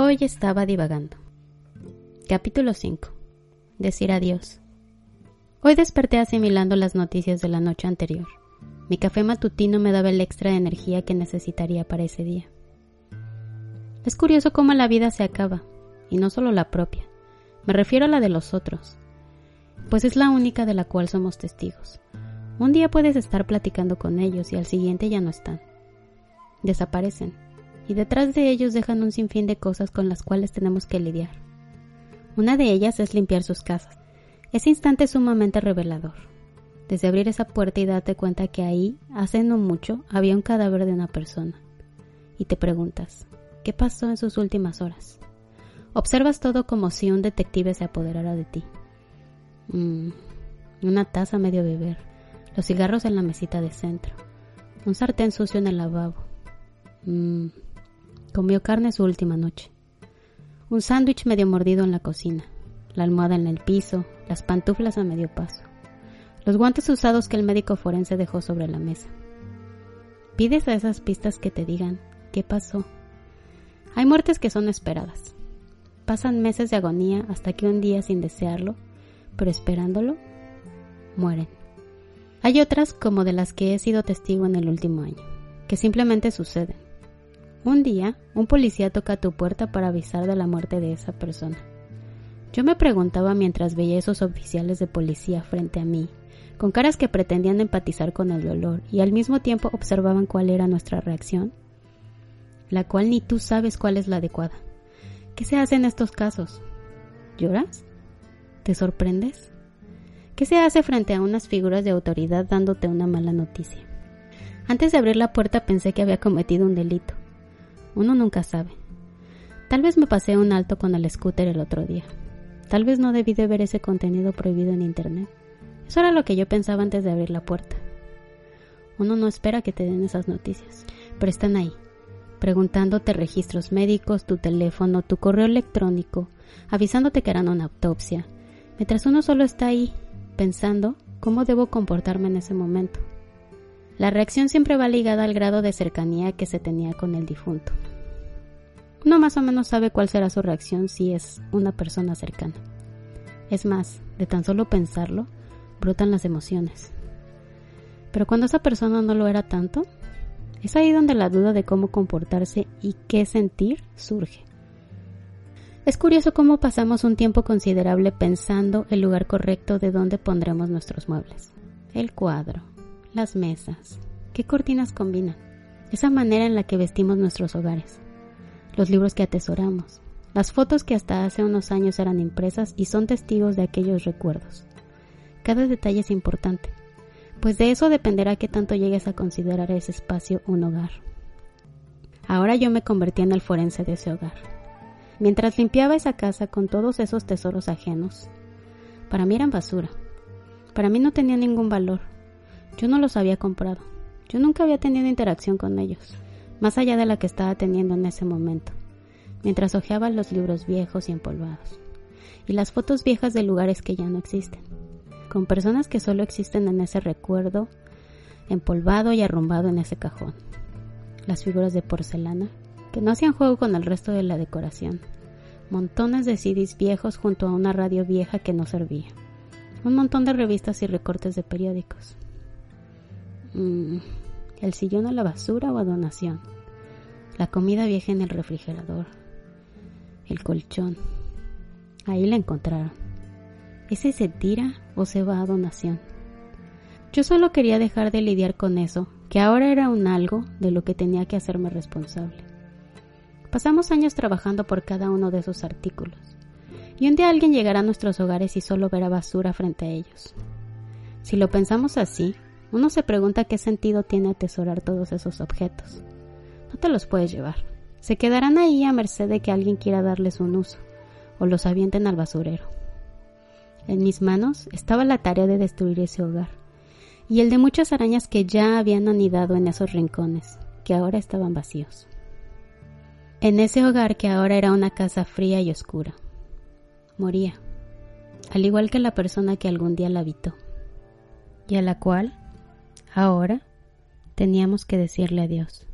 Hoy estaba divagando. Capítulo 5. Decir adiós. Hoy desperté asimilando las noticias de la noche anterior. Mi café matutino me daba el extra de energía que necesitaría para ese día. Es curioso cómo la vida se acaba, y no solo la propia. Me refiero a la de los otros, pues es la única de la cual somos testigos. Un día puedes estar platicando con ellos y al siguiente ya no están. Desaparecen, y detrás de ellos dejan un sinfín de cosas con las cuales tenemos que lidiar. Una de ellas es limpiar sus casas. Ese instante es sumamente revelador. Desde abrir esa puerta y darte cuenta que ahí, hace no mucho, había un cadáver de una persona. Y te preguntas, ¿qué pasó en sus últimas horas? Observas todo como si un detective se apoderara de ti. Mm, una taza medio beber, los cigarros en la mesita de centro, un sartén sucio en el lavabo. Mm, comió carne su última noche. Un sándwich medio mordido en la cocina, la almohada en el piso, las pantuflas a medio paso, los guantes usados que el médico forense dejó sobre la mesa. Pides a esas pistas que te digan qué pasó. Hay muertes que son esperadas, Pasan meses de agonía hasta que un día, sin desearlo, pero esperándolo, mueren. Hay otras, como de las que he sido testigo en el último año, que simplemente suceden. Un día, un policía toca a tu puerta para avisar de la muerte de esa persona. Yo me preguntaba mientras veía esos oficiales de policía frente a mí, con caras que pretendían empatizar con el dolor y al mismo tiempo observaban cuál era nuestra reacción, la cual ni tú sabes cuál es la adecuada. ¿Qué se hace en estos casos? ¿Lloras? ¿Te sorprendes? ¿Qué se hace frente a unas figuras de autoridad dándote una mala noticia? Antes de abrir la puerta pensé que había cometido un delito. Uno nunca sabe. Tal vez me pasé un alto con el scooter el otro día. Tal vez no debí de ver ese contenido prohibido en Internet. Eso era lo que yo pensaba antes de abrir la puerta. Uno no espera que te den esas noticias, pero están ahí, preguntándote registros médicos, tu teléfono, tu correo electrónico, avisándote que harán una autopsia, mientras uno solo está ahí, pensando cómo debo comportarme en ese momento. La reacción siempre va ligada al grado de cercanía que se tenía con el difunto. Uno más o menos sabe cuál será su reacción si es una persona cercana. Es más, de tan solo pensarlo, brotan las emociones. Pero cuando esa persona no lo era tanto, es ahí donde la duda de cómo comportarse y qué sentir surge. Es curioso cómo pasamos un tiempo considerable pensando el lugar correcto de dónde pondremos nuestros muebles. El cuadro, las mesas, qué cortinas combinan, esa manera en la que vestimos nuestros hogares, los libros que atesoramos, las fotos que hasta hace unos años eran impresas y son testigos de aquellos recuerdos. Cada detalle es importante pues de eso dependerá qué tanto llegues a considerar ese espacio un hogar. Ahora yo me convertí en el forense de ese hogar. Mientras limpiaba esa casa con todos esos tesoros ajenos, para mí eran basura. Para mí no tenía ningún valor. Yo no los había comprado. Yo nunca había tenido interacción con ellos, más allá de la que estaba teniendo en ese momento, mientras hojeaba los libros viejos y empolvados, y las fotos viejas de lugares que ya no existen con personas que solo existen en ese recuerdo, empolvado y arrumbado en ese cajón. Las figuras de porcelana, que no hacían juego con el resto de la decoración. Montones de CDs viejos junto a una radio vieja que no servía. Un montón de revistas y recortes de periódicos. Mm, el sillón a la basura o a donación. La comida vieja en el refrigerador. El colchón. Ahí la encontraron. ¿Ese se tira o se va a donación? Yo solo quería dejar de lidiar con eso, que ahora era un algo de lo que tenía que hacerme responsable. Pasamos años trabajando por cada uno de esos artículos, y un día alguien llegará a nuestros hogares y solo verá basura frente a ellos. Si lo pensamos así, uno se pregunta qué sentido tiene atesorar todos esos objetos. No te los puedes llevar, Se quedarán ahí a merced de que alguien quiera darles un uso o los avienten al basurero. En mis manos estaba la tarea de destruir ese hogar y el de muchas arañas que ya habían anidado en esos rincones, que ahora estaban vacíos. En ese hogar que ahora era una casa fría y oscura. Moría, al igual que la persona que algún día la habitó, y a la cual, ahora, teníamos que decirle adiós.